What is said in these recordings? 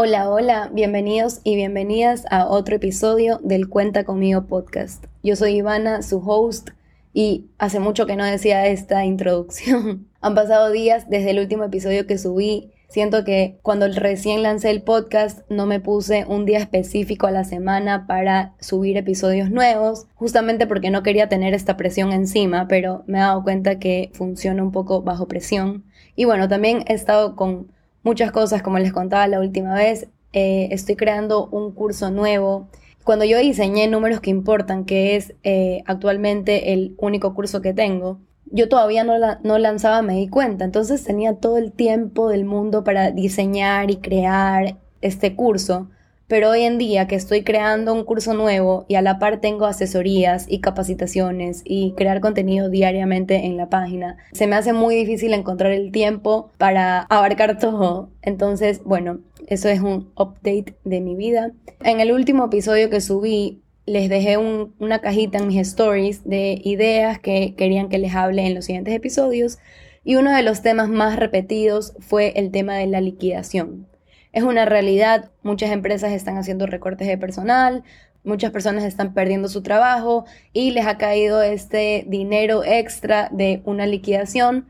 Hola, hola, bienvenidos y bienvenidas a otro episodio del Cuenta conmigo podcast. Yo soy Ivana, su host, y hace mucho que no decía esta introducción. Han pasado días desde el último episodio que subí. Siento que cuando recién lancé el podcast no me puse un día específico a la semana para subir episodios nuevos, justamente porque no quería tener esta presión encima, pero me he dado cuenta que funciona un poco bajo presión. Y bueno, también he estado con muchas cosas, como les contaba la última vez. Eh, estoy creando un curso nuevo. Cuando yo diseñé Números que Importan, que es eh, actualmente el único curso que tengo, yo todavía no, no lanzaba Me Di Cuenta. Entonces tenía todo el tiempo del mundo para diseñar y crear este curso pero hoy en día que estoy creando un curso nuevo y a la par tengo asesorías y capacitaciones y crear contenido diariamente en la página, se me hace muy difícil encontrar el tiempo para abarcar todo. Entonces, bueno, eso es un update de mi vida. En el último episodio que subí, les dejé una cajita en mis stories de ideas que querían que les hable en los siguientes episodios y uno de los temas más repetidos fue el tema de la liquidación. Es una realidad, muchas empresas están haciendo recortes de personal, muchas personas están perdiendo su trabajo y les ha caído este dinero extra de una liquidación.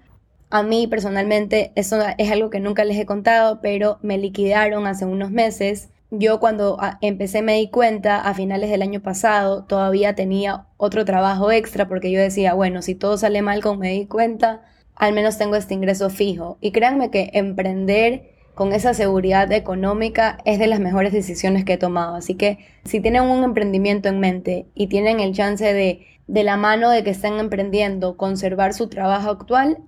A mí personalmente eso es algo que nunca les he contado, pero me liquidaron hace unos meses. Yo cuando ah, empecé me di cuenta a finales del año pasado, todavía tenía otro trabajo extra porque yo decía, bueno, si todo sale mal como me di cuenta, al menos tengo este ingreso fijo. Y créanme que emprender con esa seguridad económica es de las mejores decisiones que he tomado. Así que si tienen un emprendimiento en mente y tienen el chance de, de la mano de que estén emprendiendo, conservar su trabajo actual,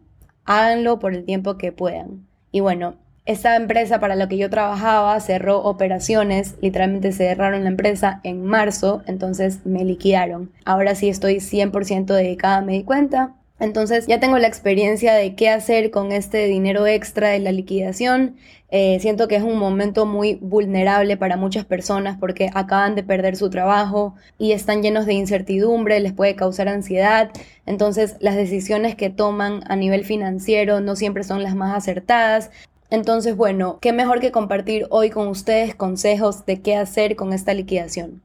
háganlo por el tiempo que puedan. Y bueno, esta empresa para la que yo trabajaba cerró operaciones, literalmente cerraron la empresa en marzo, entonces me liquidaron. Ahora sí estoy 100% dedicada, me di cuenta, entonces ya tengo la experiencia de qué hacer con este dinero extra de la liquidación. Eh, siento que es un momento muy vulnerable para muchas personas porque acaban de perder su trabajo y están llenos de incertidumbre, les puede causar ansiedad. Entonces las decisiones que toman a nivel financiero no siempre son las más acertadas. Entonces, bueno, qué mejor que compartir hoy con ustedes consejos de qué hacer con esta liquidación.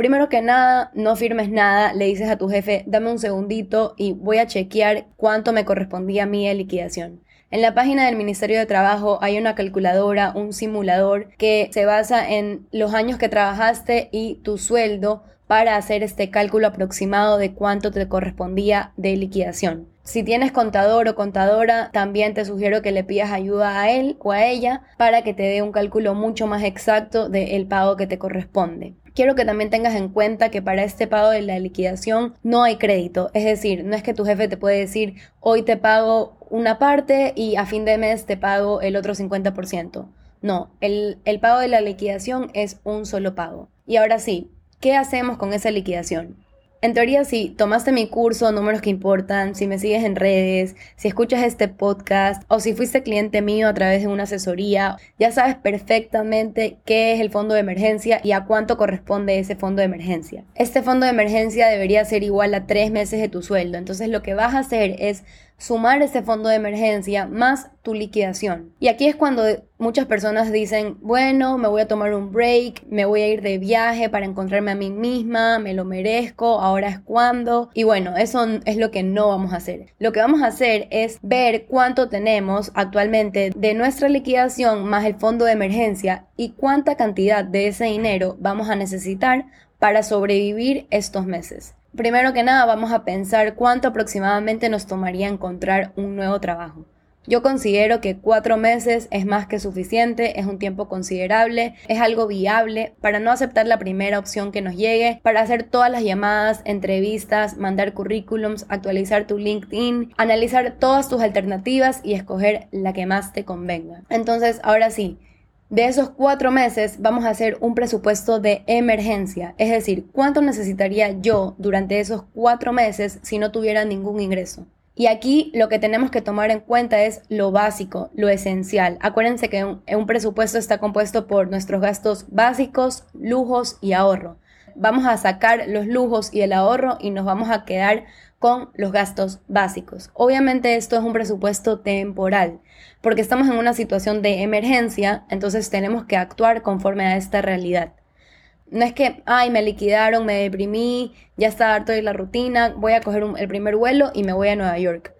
Primero que nada, no firmes nada, le dices a tu jefe, dame un segundito y voy a chequear cuánto me correspondía a mí de liquidación. En la página del Ministerio de Trabajo hay una calculadora, un simulador que se basa en los años que trabajaste y tu sueldo para hacer este cálculo aproximado de cuánto te correspondía de liquidación. Si tienes contador o contadora, también te sugiero que le pidas ayuda a él o a ella para que te dé un cálculo mucho más exacto del pago que te corresponde. Quiero que también tengas en cuenta que para este pago de la liquidación no hay crédito. Es decir, no es que tu jefe te puede decir hoy te pago una parte y a fin de mes te pago el otro 50%. No, el, el pago de la liquidación es un solo pago. Y ahora sí, ¿qué hacemos con esa liquidación? En teoría, si tomaste mi curso, números que importan, si me sigues en redes, si escuchas este podcast o si fuiste cliente mío a través de una asesoría, ya sabes perfectamente qué es el fondo de emergencia y a cuánto corresponde ese fondo de emergencia. Este fondo de emergencia debería ser igual a tres meses de tu sueldo. Entonces lo que vas a hacer es sumar ese fondo de emergencia más tu liquidación. Y aquí es cuando muchas personas dicen, bueno, me voy a tomar un break, me voy a ir de viaje para encontrarme a mí misma, me lo merezco, ahora es cuando. Y bueno, eso es lo que no vamos a hacer. Lo que vamos a hacer es ver cuánto tenemos actualmente de nuestra liquidación más el fondo de emergencia y cuánta cantidad de ese dinero vamos a necesitar para sobrevivir estos meses. Primero que nada vamos a pensar cuánto aproximadamente nos tomaría encontrar un nuevo trabajo. Yo considero que cuatro meses es más que suficiente, es un tiempo considerable, es algo viable para no aceptar la primera opción que nos llegue, para hacer todas las llamadas, entrevistas, mandar currículums, actualizar tu LinkedIn, analizar todas tus alternativas y escoger la que más te convenga. Entonces, ahora sí, de esos cuatro meses vamos a hacer un presupuesto de emergencia, es decir, cuánto necesitaría yo durante esos cuatro meses si no tuviera ningún ingreso. Y aquí lo que tenemos que tomar en cuenta es lo básico, lo esencial. Acuérdense que un, presupuesto está compuesto por nuestros gastos básicos, lujos y ahorro. Vamos a sacar los lujos y el ahorro y nos vamos a quedar con los gastos básicos. Obviamente esto es un presupuesto temporal, porque estamos en una situación de emergencia, entonces tenemos que actuar conforme a esta realidad. No es que, ay, me liquidaron, me deprimí, ya está harto de la rutina, voy a coger el primer vuelo y me voy a Nueva York.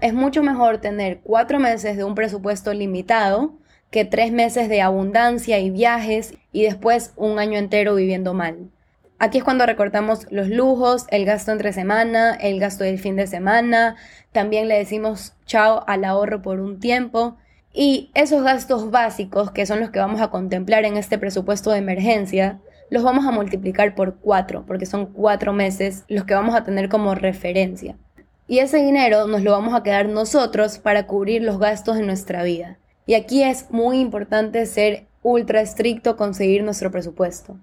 Es mucho mejor tener cuatro meses de un presupuesto limitado que tres meses de abundancia y viajes y después un año entero viviendo mal. Aquí es cuando recortamos los lujos, el gasto entre semana, el gasto del fin de semana, también le decimos chao al ahorro por un tiempo. Y esos gastos básicos, que son los que vamos a contemplar en este presupuesto de emergencia, los vamos a multiplicar por cuatro, porque son cuatro meses los que vamos a tener como referencia. Y ese dinero nos lo vamos a quedar nosotros para cubrir los gastos de nuestra vida. Y aquí es muy importante ser ultra estricto con seguir nuestro presupuesto.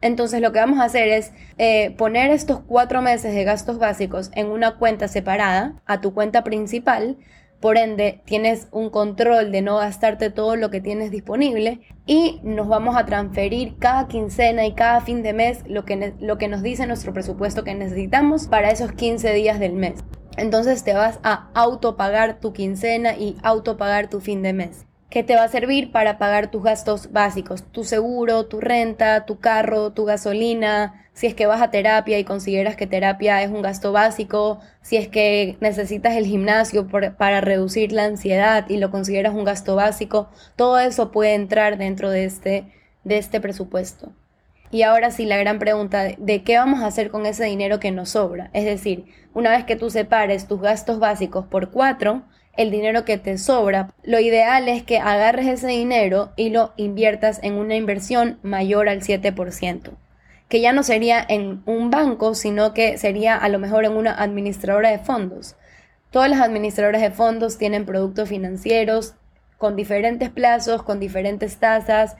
Entonces lo que vamos a hacer es eh, poner estos cuatro meses de gastos básicos en una cuenta separada a tu cuenta principal. Por ende, tienes un control de no gastarte todo lo que tienes disponible y nos vamos a transferir cada quincena y cada fin de mes lo que, lo que nos dice nuestro presupuesto que necesitamos para esos 15 días del mes. Entonces te vas a autopagar tu quincena y autopagar tu fin de mes que te va a servir para pagar tus gastos básicos, tu seguro, tu renta, tu carro, tu gasolina, si es que vas a terapia y consideras que terapia es un gasto básico, si es que necesitas el gimnasio para reducir la ansiedad y lo consideras un gasto básico, todo eso puede entrar dentro de este, de este presupuesto. Y ahora sí, la gran pregunta de qué vamos a hacer con ese dinero que nos sobra. Es decir, una vez que tú separes tus gastos básicos por cuatro, el dinero que te sobra. Lo ideal es que agarres ese dinero y lo inviertas en una inversión mayor al 7%, que ya no sería en un banco, sino que sería a lo mejor en una administradora de fondos. Todas las administradoras de fondos tienen productos financieros con diferentes plazos, con diferentes tasas,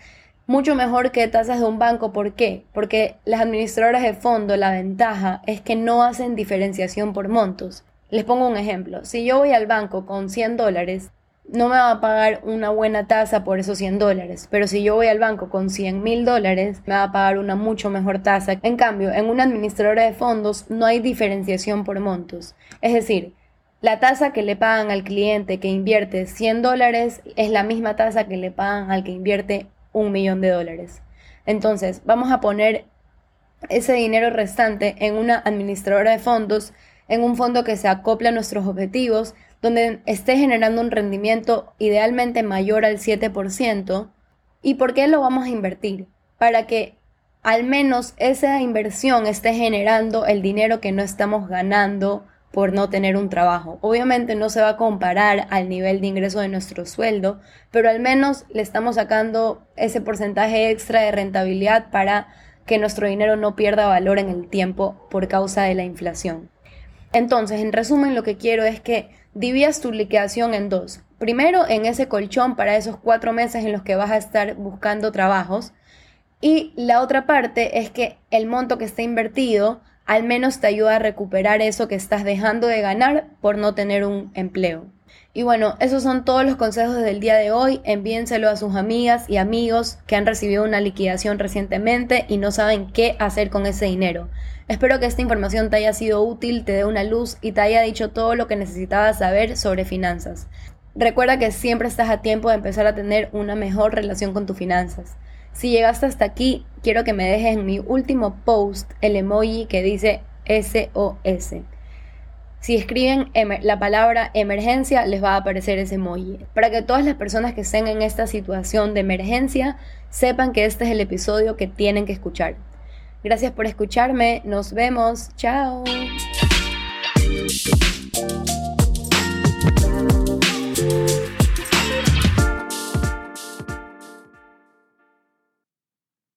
mucho mejor que tasas de un banco. ¿Por qué? Porque las administradoras de fondo, la ventaja es que no hacen diferenciación por montos. Les pongo un ejemplo. Si yo voy al banco con 100 dólares, no me va a pagar una buena tasa por esos 100 dólares. Pero si yo voy al banco con 100 mil dólares, me va a pagar una mucho mejor tasa. En cambio, en una administradora de fondos no hay diferenciación por montos. Es decir, la tasa que le pagan al cliente que invierte 100 dólares es la misma tasa que le pagan al que invierte un millón de dólares. Entonces, vamos a poner ese dinero restante en una administradora de fondos en un fondo que se acople a nuestros objetivos, donde esté generando un rendimiento idealmente mayor al 7%. ¿Y por qué lo vamos a invertir? Para que al menos esa inversión esté generando el dinero que no estamos ganando por no tener un trabajo. Obviamente no se va a comparar al nivel de ingreso de nuestro sueldo, pero al menos le estamos sacando ese porcentaje extra de rentabilidad para que nuestro dinero no pierda valor en el tiempo por causa de la inflación. Entonces, en resumen, lo que quiero es que dividas tu liquidación en dos. Primero, en ese colchón para esos cuatro meses en los que vas a estar buscando trabajos. Y la otra parte es que el monto que está invertido al menos te ayuda a recuperar eso que estás dejando de ganar por no tener un empleo. Y bueno, esos son todos los consejos del día de hoy. Envíenselo a sus amigas y amigos que han recibido una liquidación recientemente y no saben qué hacer con ese dinero. Espero que esta información te haya sido útil, te dé una luz y te haya dicho todo lo que necesitabas saber sobre finanzas. Recuerda que siempre estás a tiempo de empezar a tener una mejor relación con tus finanzas. Si llegaste hasta aquí, quiero que me dejes en mi último post el emoji que dice SOS. Si escriben la palabra emergencia, les va a aparecer ese emoji. Para que todas las personas que estén en esta situación de emergencia sepan que este es el episodio que tienen que escuchar. Gracias por escucharme. Nos vemos. Chao.